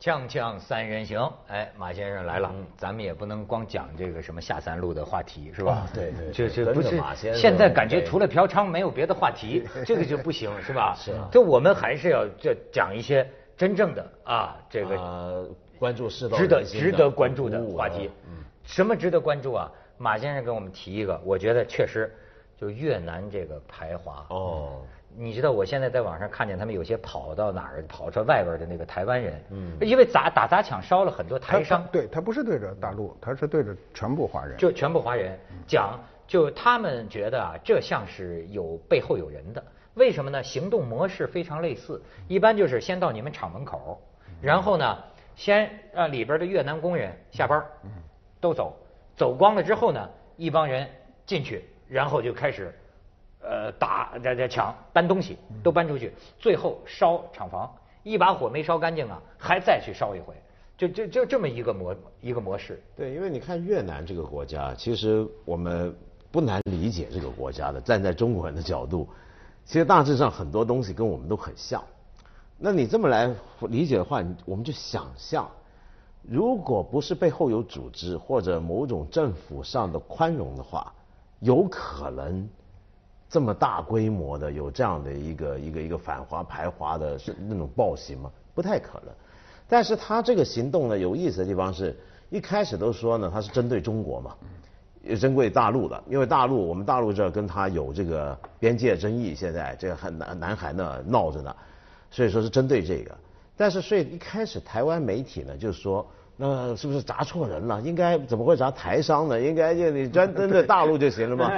锵锵三人行，哎，马先生来了，咱们也不能光讲这个什么下三路的话题，是吧？对对，这这不是马先生现在感觉除了嫖娼没有别的话题，这个就不行，是吧？是啊就我们还是要这讲一些真正的啊，这个呃关注世道值得值得关注的话题。嗯，什么值得关注啊？马先生给我们提一个，我觉得确实，就越南这个排华。哦，你知道我现在在网上看见他们有些跑到哪儿跑到外边的那个台湾人，嗯因为砸打砸抢烧了很多台商他，对他不是对着大陆，他是对着全部华人。就全部华人讲，就他们觉得啊，这像是有背后有人的。为什么呢？行动模式非常类似，一般就是先到你们厂门口，然后呢，先让里边的越南工人下班，都走，走光了之后呢，一帮人进去，然后就开始，呃，打这这抢搬东西，都搬出去，最后烧厂房，一把火没烧干净啊，还再去烧一回，就就就这么一个模一个模式。对，因为你看越南这个国家，其实我们不难理解这个国家的。站在中国人的角度，其实大致上很多东西跟我们都很像。那你这么来理解的话，我们就想象，如果不是背后有组织或者某种政府上的宽容的话，有可能这么大规模的有这样的一个一个一个反华排华的是那种暴行吗？不太可能。但是他这个行动呢，有意思的地方是，一开始都说呢，他是针对中国嘛，也针对大陆的，因为大陆我们大陆这跟他有这个边界争议，现在这个很南南海那闹着呢，所以说是针对这个。但是所以一开始台湾媒体呢就说，那是不是砸错人了？应该怎么会砸台商呢？应该就你专针对大陆就行了嘛，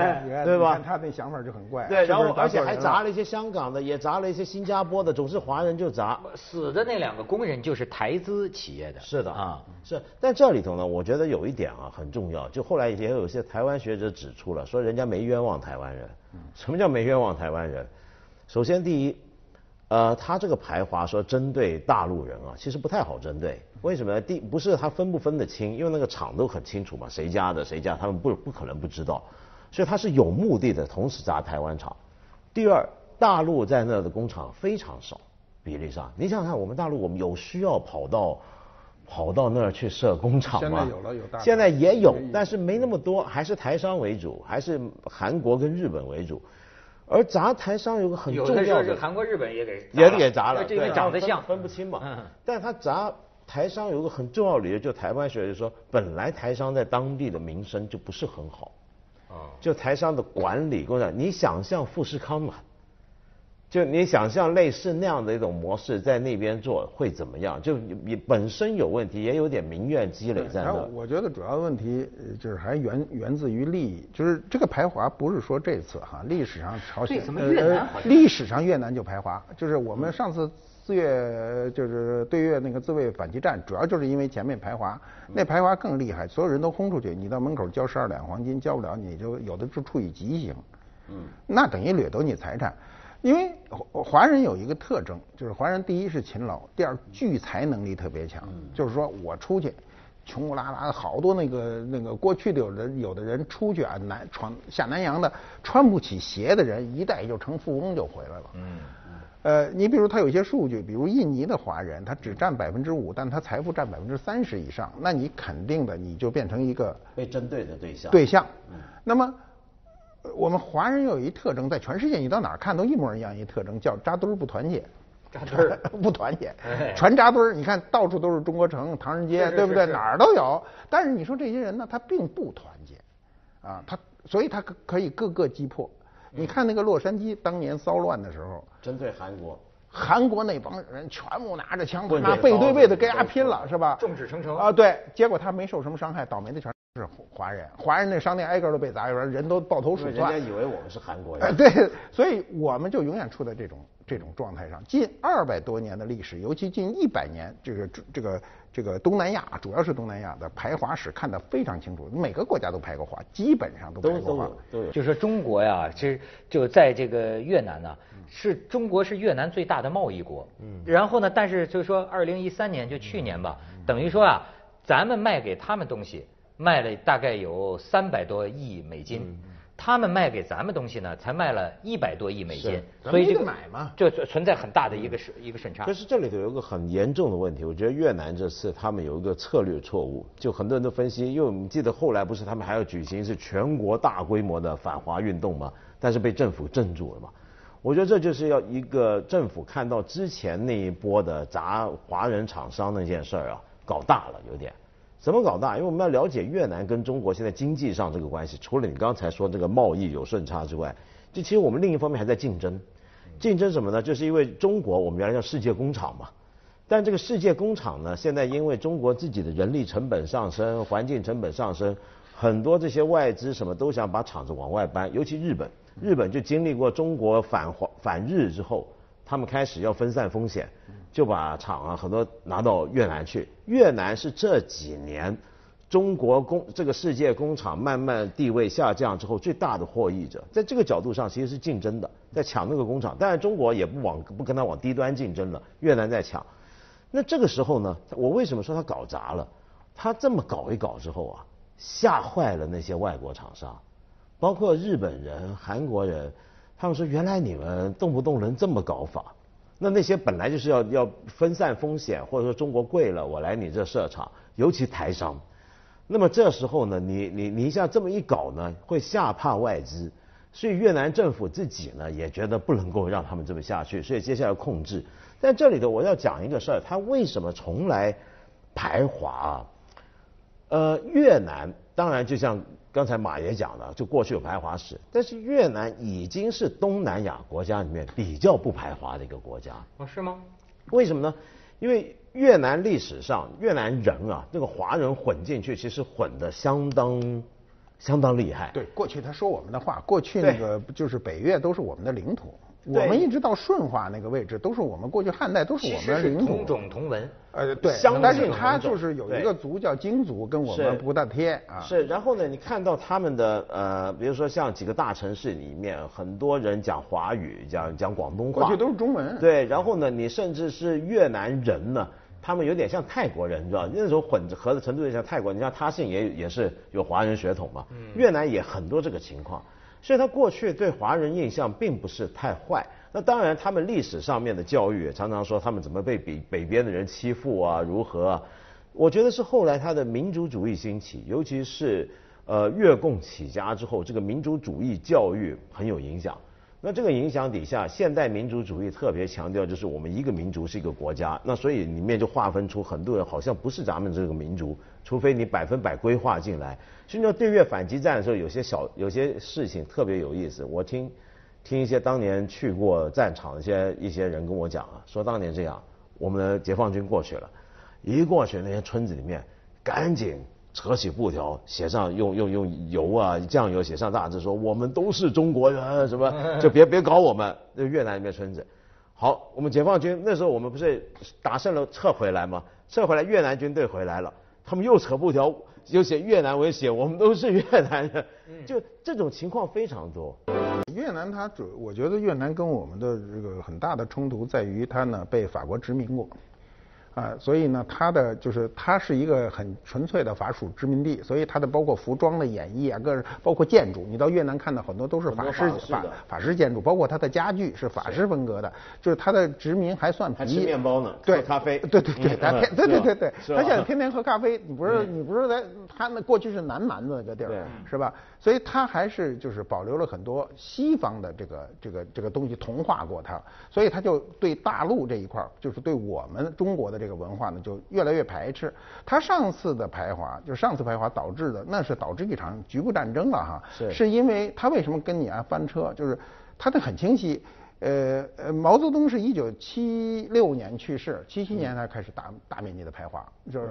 对吧你看？他那想法就很怪。对，然后而且还砸了。了一些香港的，也砸了一些新加坡的，总是华人就砸。死的那两个工人就是台资企业的，是的啊，是，但这里头呢，我觉得有一点啊很重要，就后来也有一些台湾学者指出了，说人家没冤枉台湾人。什么叫没冤枉台湾人？首先第一，呃，他这个排华说针对大陆人啊，其实不太好针对。为什么呢？第不是他分不分得清，因为那个厂都很清楚嘛，谁家的谁家，他们不不可能不知道，所以他是有目的的，同时砸台湾厂。第二，大陆在那的工厂非常少，比例上，你想想看，我们大陆我们有需要跑到跑到那儿去设工厂吗？现在有了有大厂现在也有，但是没那么多，还是台商为主，还是韩国跟日本为主。而砸台商有个很有的时重要的是韩国、日本也给也给砸了，因为对长得像，分不清嘛。嗯但他砸台商有个很重要的理由，就台湾学者说，本来台商在当地的名声就不是很好，哦，就台商的管理跟我讲，你想象富士康嘛，就你想象类似那样的一种模式在那边做会怎么样？就你你本身有问题，也有点民怨积累在然后那。我觉得主要问题呃就是还源源自于利益，就是这个排华不是说这次哈，历史上朝鲜怎么越南呃历史上越南就排华，就是我们上次四月就是对越那个自卫反击战，主要就是因为前面排华，那排华更厉害，所有人都轰出去，你到门口交十二两黄金交不了，你就有的就处以极刑，嗯，那等于掠夺你财产。因为华华人有一个特征，就是华人第一是勤劳，第二聚财能力特别强。就是说我出去，穷不拉拉的，好多那个那个过去的有人有的人出去啊，南闯下南洋的，穿不起鞋的人，一代就成富翁就回来了。嗯。呃，你比如他有一些数据，比如印尼的华人，他只占百分之五，但他财富占百分之三十以上，那你肯定的你就变成一个被针对的对象。对象。那么，呃我们华人有一特征，在全世界你到哪儿看都一模一样，一特征叫扎堆儿不团结。扎堆儿 不团结哎，全扎堆儿。你看到处都是中国城、唐人街，对不对？哪儿都有。但是你说这些人呢，他并不团结，啊，他所以他可可以各个击破。你看那个洛杉矶当年骚乱的时候，针对韩国。韩国那帮人全部拿着枪，棍拿背对背的跟他拼了，是吧？众志成城啊！对，结果他没受什么伤害，倒霉的全是华人，华人那商店挨个都被砸，有人人都抱头鼠窜人家。以为我们是韩国哎，人。对，所以我们就永远处在这种这种状态上。近二百多年的历史，尤其近一百年，这个这个这个东南亚，主要是东南亚的排华史看得非常清楚，每个国家都排过华，基本上都都排过华都有。就说中国呀，其实就在这个越南呢，是中国是越南最大的贸易国。嗯。然后呢，但是就是说，二零一三年就去年吧，等于说啊，咱们卖给他们东西卖了大概有三百多亿美金，他们卖给咱们东西呢，才卖了一百多亿美金所以这个买嘛就存存在很大的一个顺一个审查可。是这里头有一个很严重的问题，我觉得越南这次他们有一个策略错误，就很多人都分析，因为我们记得后来不是他们还要举行是全国大规模的反华运动嘛，但是被政府镇住了嘛。我觉得这就是要一个政府看到之前那一波的砸华人厂商那件事儿啊，搞大了有点。怎么搞大？因为我们要了解越南跟中国现在经济上这个关系，除了你刚才说这个贸易有顺差之外，就其实我们另一方面还在竞争。竞争什么呢？就是因为中国我们原来叫世界工厂嘛，但这个世界工厂呢，现在因为中国自己的人力成本上升、环境成本上升，很多这些外资什么都想把厂子往外搬，尤其日本，日本就经历过中国反华反日之后，他们开始要分散风险，就把厂啊很多拿到越南去。越南是这几年中国工这个世界工厂慢慢地位下降之后最大的获益者，在这个角度上其实是竞争的，在抢那个工厂。当然中国也不往不跟他往低端竞争了，越南在抢。那这个时候呢，我为什么说他搞砸了？他这么搞一搞之后啊，吓坏了那些外国厂商，包括日本人、韩国人，他们说原来你们动不动能这么搞法。那那些本来就是要要分散风险，或者说中国贵了，我来你这设厂，尤其台商。那么这时候呢，你你你一下这么一搞呢，会吓怕外资，所以越南政府自己呢也觉得不能够让他们这么下去，所以接下来控制。但这里头我要讲一个事儿，他为什么从来排华？呃，越南当然就像刚才马爷讲的，就过去有排华史，但是越南已经是东南亚国家里面比较不排华的一个国家。哦，是吗？为什么呢？因为越南历史上越南人啊，这个华人混进去，其实混的相当相当厉害。对，过去他说我们的话，过去那个就是北越都是我们的领土，我们一直到顺化那个位置都是我们过去汉代都是我们是的领土。同种同文。呃，对相，但近是它就是有一个族叫京族，跟我们不大贴啊。是，然后呢，你看到他们的呃，比如说像几个大城市里面，很多人讲华语，讲讲广东话，过去都是中文。对，然后呢，你甚至是越南人呢，他们有点像泰国人，你知道，那时候混合的程度有点像泰国，你像他姓也也是有华人血统嘛，越南也很多这个情况，所以他过去对华人印象并不是太坏。那当然，他们历史上面的教育常常说他们怎么被北北边的人欺负啊，如何啊？我觉得是后来他的民族主义兴起，尤其是呃越共起家之后，这个民族主义教育很有影响。那这个影响底下，现代民族主义特别强调就是我们一个民族是一个国家，那所以里面就划分出很多人好像不是咱们这个民族，除非你百分百规划进来。所以呢，对越反击战的时候，有些小有些事情特别有意思。我听听一些当年去过战场的一些一些人跟我讲啊，说当年这样，我们的解放军过去了，一过去那些村子里面，赶紧扯起布条，写上用用用油啊酱油写上大字说我们都是中国人，什么就别别搞我们。那越南那边村子，好，我们解放军那时候我们不是打胜了撤回来吗？撤回来越南军队回来了，他们又扯布条，又写越南文写，我们都是越南人，就这种情况非常多。越南它主，我觉得越南跟我们的这个很大的冲突在于它呢被法国殖民过。啊，所以呢，它的就是它是一个很纯粹的法属殖民地，所以它的包括服装的演绎啊，各包括建筑，你到越南看到很多都是法式法法式建筑，包括它的家具是法式风格的，就是它的殖民还算还皮吃面包呢对咖啡对对对，嗯它天嗯对对对对，是吧它现在天天喝咖啡，你不是你不是在他那过去是南蛮子那个地儿，是吧？所以它还是就是保留了很多西方的这个这个这个东西同化过它，所以它就对大陆这一块儿，就是对我们中国的这个文化呢，就越来越排斥。他上次的排华，就上次排华导致的，那是导致一场局部战争了哈，是。是因为他为什么跟你啊翻车，就是他的很清晰。呃呃，毛泽东是一九七六年去世，七七年他开始大大面积的排华，就是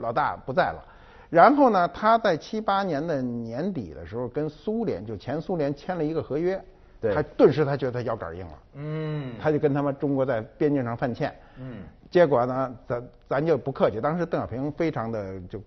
老大不在了。然后呢，他在七八年的年底的时候，跟苏联就前苏联签了一个合约，对。他顿时他觉得他腰杆硬了，嗯，他就跟他们中国在边境上犯欠，嗯，结果呢，咱咱就不客气，当时邓小平非常的就。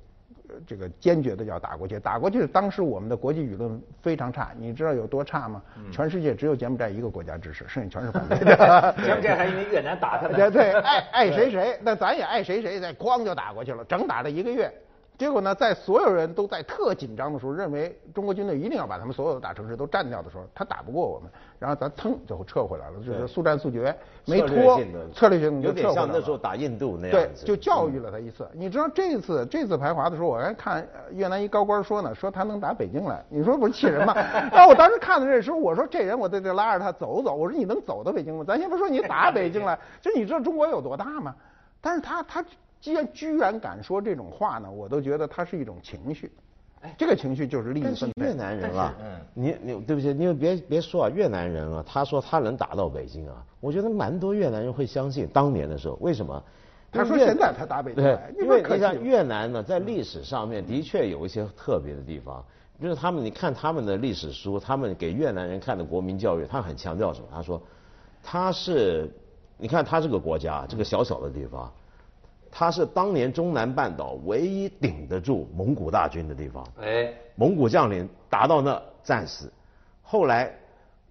呃这个坚决的要打过去，打过去。当时我们的国际舆论非常差，你知道有多差吗？全世界只有柬埔寨一个国家支持，剩下全是反对的。柬埔寨还因为越南打他们。对对，爱爱谁谁，那咱也爱谁谁，再哐就打过去了，整打了一个月。结果呢，在所有人都在特紧张的时候，认为中国军队一定要把他们所有的大城市都占掉的时候，他打不过我们，然后咱腾就撤回来了，就是速战速决，没拖策略性的有点像那时候打印度那对样，子，就教育了他一次。你知道这次这次排华的时候，我还看呃越南一高官说呢，说他能打北京来，你说不是气人吗？然后我当时看的这时候，我说这人我得得拉着他走走，我说你能走到北京吗？咱先不说你打北京来，就你知道中国有多大吗？但是他他既然居然敢说这种话呢，我都觉得他是一种情绪。这个情绪就是利益分配。但是越南人啊嗯，你你对不起，你别别说啊，越南人啊，他说他能打到北京啊，我觉得蛮多越南人会相信。当年的时候，为什么？他说现在他打北京对来，因为你像越南呢，在历史上面的确有一些特别的地方，就是他们你看他们的历史书，他们给越南人看的国民教育，他很强调什么？他说，他是，你看他这个国家，这个小小的地方。它是当年中南半岛唯一顶得住蒙古大军的地方。哎，蒙古将领打到那战死，后来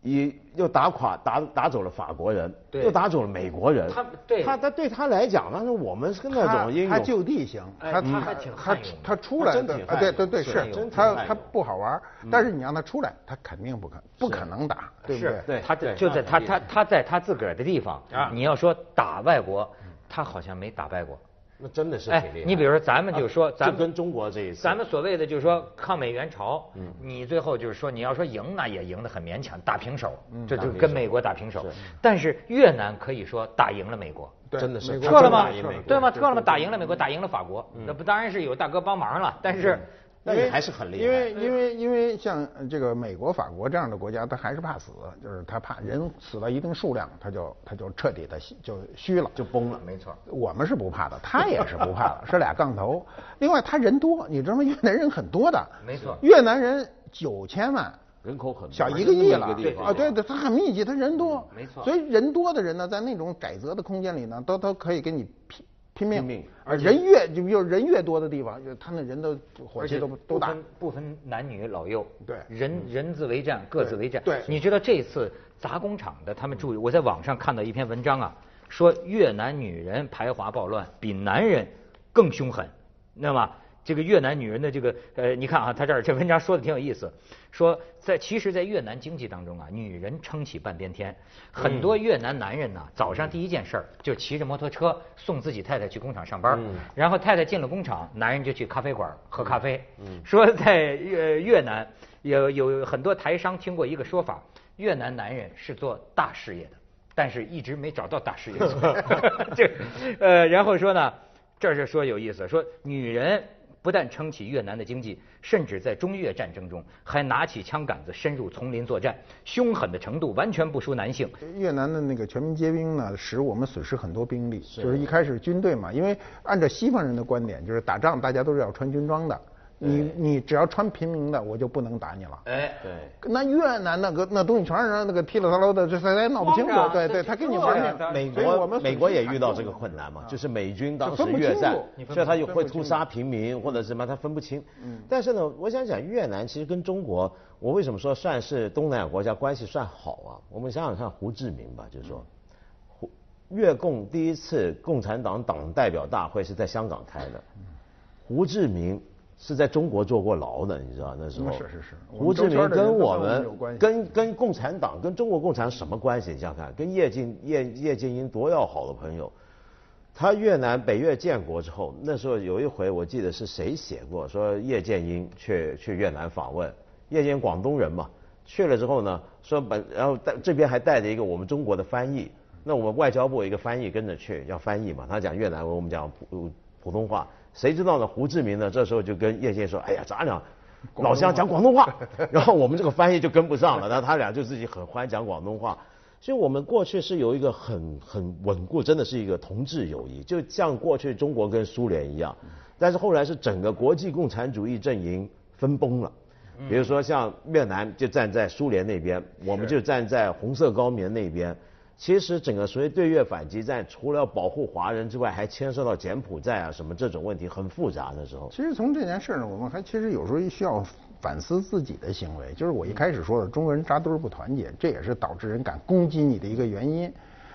以又打垮打打走了法国人，对。又打走了美国人。他对。他他对他来讲，那是我们是那他种英勇他。就地行，哎他他还挺他他出来他真挺对对对是他他不好玩，但是你让他出来，他肯定不可不可能打，对不是。对？对。他对。就在他他他在他自个儿的地方啊。你要说打外国，他好像没打败过。那真的是哎挺厉害。你比如说咱们就说咱们跟中国这一次，咱们所谓的就是说抗美援朝，你最后就是说你要说赢那也赢得很勉强，打平手，这就跟美国打平手是。但是越南可以说打赢了美国。对真的是撤了吗？对吗？对撤了吗？打赢了美国，打赢了法国。那不当然是有大哥帮忙了，但是那也还是很厉害。因为因为因为像呃这个美国、法国这样的国家，他还是怕死，就是他怕人死到一定数量，他就他就彻底的就虚了。就崩了。没错。我们是不怕的，他也是不怕的，是俩杠头。另外，他人多，你知道吗？越南人很多的，没错越南人九千万，人口很小多一个亿了啊！对对，他很密集，他人多，没错所以人多的人呢，在那种窄则的空间里呢，都都可以给你拼拼命。拼命而人越就就人越多的地方，就他那人的火气都都大不。分不分男女老幼，对人人自为战，各自为战。对你知道这次砸工厂的，他们注意，我在网上看到一篇文章啊，说越南女人排华暴乱比男人更凶狠，那么。这个越南女人的这个呃，你看啊，他这儿这文章说的挺有意思，说在其实，在越南经济当中啊，女人撑起半边天。很多越南男人呢，早上第一件事儿就骑着摩托车送自己太太去工厂上班，然后太太进了工厂，男人就去咖啡馆喝咖啡。说在越越南有有很多台商听过一个说法，越南男人是做大事业的，但是一直没找到大事业做。这呃，然后说呢，这儿就说有意思，说女人。不但撑起越南的经济，甚至在中越战争中还拿起枪杆子深入丛林作战，凶狠的程度完全不输男性。越南的那个全民皆兵呢，使我们损失很多兵力。就是一开始军队嘛，因为按照西方人的观点，就是打仗大家都是要穿军装的，你你只要穿平民的，我就不能打你了。哎，对。那越南那个那东西全是那个噼里啪啦的，这谁也闹不清楚？对对，他跟你玩命。美国们美国也遇到这个困难嘛，啊就是美军当时越战楚，所以他就会屠杀平民或者什么，他分不清。嗯但是呢，我想讲越南其实跟中国，我为什么说算是东南亚国家关系算好啊？我们想想看胡志明吧，就是说，胡越共第一次共产党党代表大会是在香港开的，胡志明。是在中国坐过牢的，你知道那时候。嗯是是是胡志明跟我们跟跟共产党跟中国共产党什么关系？你想想看，跟叶剑叶叶剑英多要好的朋友。他越南北越建国之后，那时候有一回我记得是谁写过，说叶剑英去去越南访问，叶剑英广东人嘛，去了之后呢，说本然后带这边还带着一个我们中国的翻译，那我们外交部一个翻译跟着去要翻译嘛，他讲越南文，我们讲普普通话，谁知道呢？胡志明呢这时候就跟叶剑英说，哎呀，咱俩老乡讲广东话，然后我们这个翻译就跟不上了，然后他俩就自己很欢讲广东话。所以我们过去是有一个很很稳固，真的是一个同志友谊，就像过去中国跟苏联一样。但是后来是整个国际共产主义阵营分崩了，比如说像越南就站在苏联那边，我们就站在红色高棉那边。其实整个所谓对越反击战，除了要保护华人之外，还牵涉到柬埔寨啊什么这种问题，很复杂的时候。其实从这件事呢，我们还其实有时候需要反思自己的行为。就是我一开始说的，中国人扎堆儿不团结，这也是导致人敢攻击你的一个原因。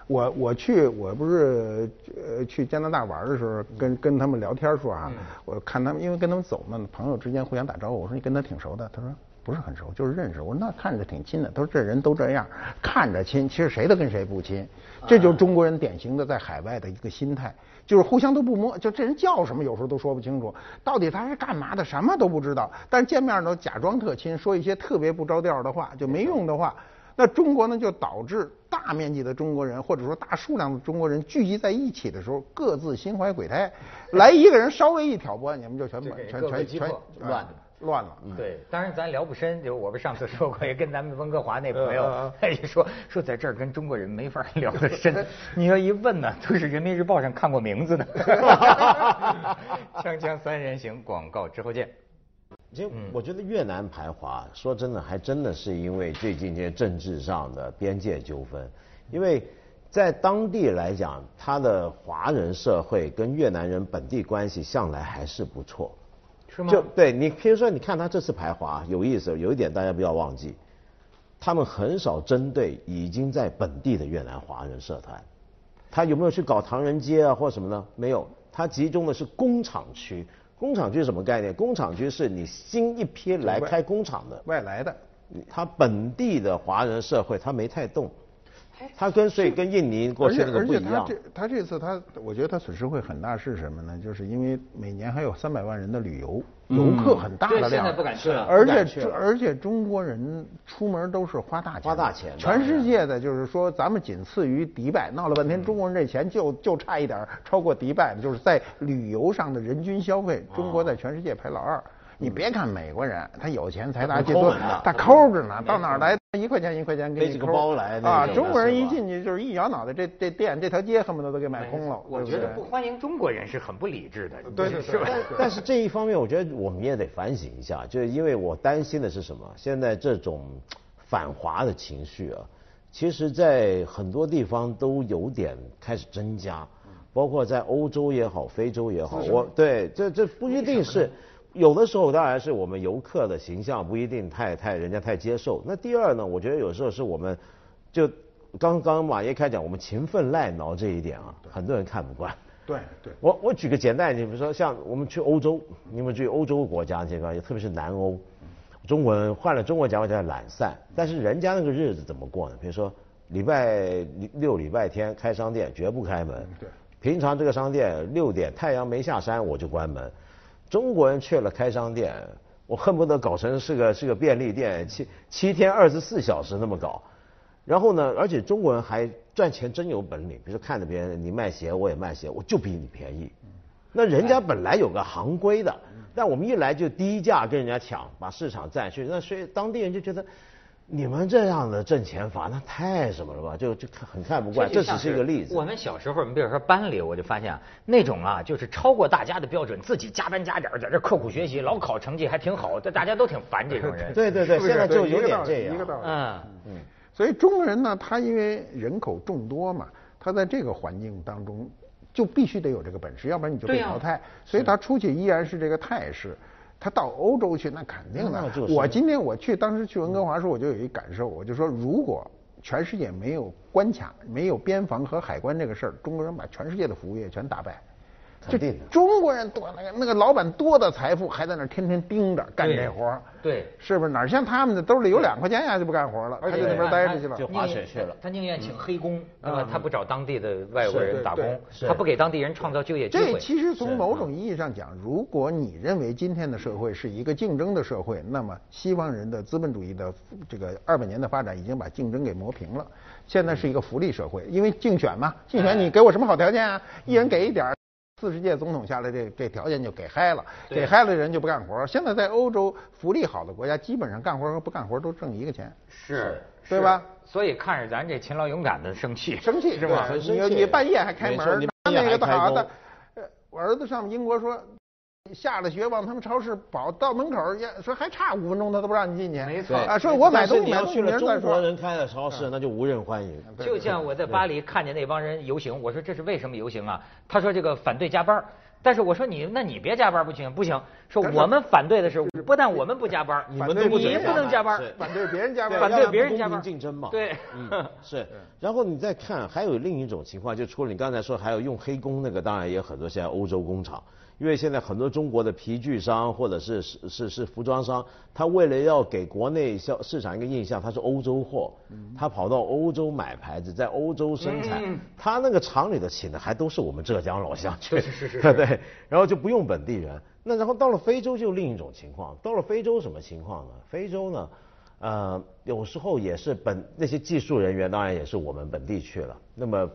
我我去我不是呃去加拿大玩的时候，跟跟他们聊天说啊，我看他们因为跟他们走嘛，朋友之间互相打招呼，我说你跟他挺熟的，他说。不是很熟，就是认识。我说那看着挺亲的。他说这人都这样，看着亲，其实谁都跟谁不亲。这就是中国人典型的在海外的一个心态，就是互相都不摸，就这人叫什么有时候都说不清楚，到底他是干嘛的，什么都不知道。但是见面都，假装特亲，说一些特别不着调的话，就没用的话。那中国呢，就导致大面积的中国人，或者说大数量的中国人聚集在一起的时候，各自心怀鬼胎。来一个人稍微一挑拨，你们就全全全全乱。乱了，对，当然咱聊不深，就我们上次说过，也跟咱们温哥华那朋友他也说说在这儿跟中国人没法聊得深，你要一问呢，都是人民日报上看过名字的。锵锵三人行，广告之后见。其实我觉得越南排华，说真的，还真的是因为最近这些政治上的边界纠纷，因为在当地来讲，他的华人社会跟越南人本地关系向来还是不错。就对你，比如说，你看他这次排华有意思，有一点大家不要忘记，他们很少针对已经在本地的越南华人社团，他有没有去搞唐人街啊或什么呢？没有，他集中的是工厂区。工厂区什么概念？工厂区是你新一批来开工厂的外来的，他本地的华人社会他没太动。他跟所以跟印尼过去那个不一样。而且他这他这次他，我觉得他损失会很大，是什么呢？就是因为每年还有三百万人的旅游游客很大的量，现在不敢去了。而且而且中国人出门都是花大钱，花大钱。全世界的就是说，咱们仅次于迪拜，闹了半天，中国人这钱就就差一点超过迪拜，就是在旅游上的人均消费，中国在全世界排老二。你别看美国人，他有钱财大气粗，他抠着呢，到哪儿来一块钱一块钱给你抠。包来啊，中国人一进去就是一摇脑袋，这这店这条街恨不得都给买空了。我觉得不欢迎中国人是很不理智的，对对是吧？但是这一方面，我觉得我们也得反省一下，就是因为我担心的是什么？现在这种反华的情绪啊，其实在很多地方都有点开始增加，包括在欧洲也好，非洲也好，我对这这不一定是。有的时候当然是我们游客的形象不一定太太人家太接受。那第二呢，我觉得有时候是我们，就刚刚马爷开讲，我们勤奋赖挠这一点啊，很多人看不惯。对对。我我举个简单，你比如说像我们去欧洲，你们去欧洲国家这个，特别是南欧，中国人换了中国讲话叫懒散，但是人家那个日子怎么过呢？比如说礼拜六、礼拜天开商店绝不开门。对。平常这个商店六点太阳没下山我就关门。中国人去了开商店，我恨不得搞成是个是个便利店，七七天二十四小时那么搞。然后呢，而且中国人还赚钱真有本领，比如说看着别人你卖鞋，我也卖鞋，我就比你便宜。那人家本来有个行规的，但我们一来就低价跟人家抢，把市场占去，那所以当地人就觉得。你们这样的挣钱法，那太什么了吧？就就很看不惯。这只是一个例子。我们小时候，你比如说班里，我就发现那种啊，就是超过大家的标准，自己加班加点在这刻苦学习，老考成绩还挺好，这大家都挺烦这种人。对对对，现在就有点这样。一个道理。嗯嗯。所以中国人呢，他因为人口众多嘛，他在这个环境当中就必须得有这个本事，要不然你就被淘汰。所以他出去依然是这个态势。他到欧洲去，那肯定的。我今天我去，当时去温哥华时候，我就有一感受，我就说，如果全世界没有关卡、没有边防和海关这个事儿，中国人把全世界的服务业全打败。就中国人多那个那个老板多的财富还在那天天盯着干这活儿，对，是不是哪像他们的兜里有两块钱呀就不干活了，他就那边待着去了，就滑雪去了。他宁愿请黑工，对吧？他不找当地的外国人打工，他不给当地人创造就业机会。这其实从某种意义上讲，如果你认为今天的社会是一个竞争的社会，那么西方人的资本主义的这个二百年的发展已经把竞争给磨平了。现在是一个福利社会，因为竞选嘛，竞选你给我什么好条件啊？一人给一点。四十届总统下来，这这条件就给嗨了，给嗨了人就不干活。现在在欧洲福利好的国家，基本上干活和不干活都挣一个钱，是，对吧？所以看着咱这勤劳勇敢的生气，生气是吧？你你半夜还开门，那个好的，我儿子上英国说。下了学往他们超市跑到门口，说还差五分钟，他都不让你进去。没错啊，说我买东西要去了中国人开的超市，那就无人欢迎。就像我在巴黎看见那帮人游行，我说这是为什么游行啊？他说这个反对加班。但是我说你，那你别加班不行，不行。说我们反对的是，不但我们不加班，你们都不能加班，反对别人加班，反对别人加班，公平竞争嘛。对，嗯，是。然后你再看，还有另一种情况，就除了你刚才说还有用黑工那个，当然也有很多现在欧洲工厂。因为现在很多中国的皮具商或者是是是是服装商，他为了要给国内销市场一个印象，他是欧洲货，他跑到欧洲买牌子，在欧洲生产，他那个厂里的请的还都是我们浙江老乡，确实是 是，对，然后就不用本地人。那然后到了非洲就另一种情况，到了非洲什么情况呢？非洲呢，呃，有时候也是本那些技术人员，当然也是我们本地去了，那么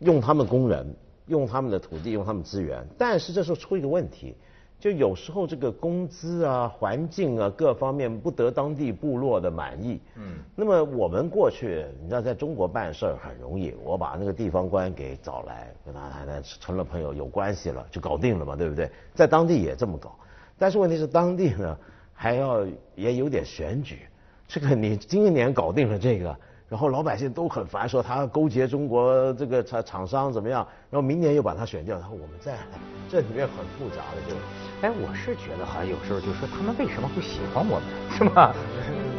用他们工人。用他们的土地，用他们资源，但是这时候出一个问题，就有时候这个工资啊、环境啊各方面不得当地部落的满意。嗯。那么我们过去，你知道，在中国办事儿很容易，我把那个地方官给找来，跟他谈成了朋友，有关系了，就搞定了嘛，对不对？在当地也这么搞，但是问题是当地呢还要也有点选举，这个你今年搞定了这个。然后老百姓都很烦，说他勾结中国这个厂厂商怎么样？然后明年又把他选掉，然后我们再来，这里面很复杂的就。哎，我是觉得好像有时候就说他们为什么不喜欢我们，是吧？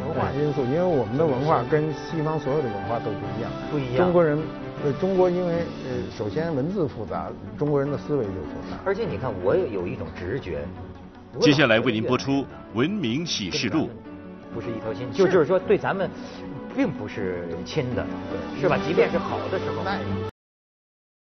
文化因素，因为我们的文化跟西方所有的文化都不一样。不一样。中国人，呃，中国因为呃，首先文字复杂，中国人的思维就复杂。而且你看，我有一种直觉。接下来为您播出《文明启示录》。不是一条心，就就是说对咱们。并不是亲的，是吧？即便是好的时候。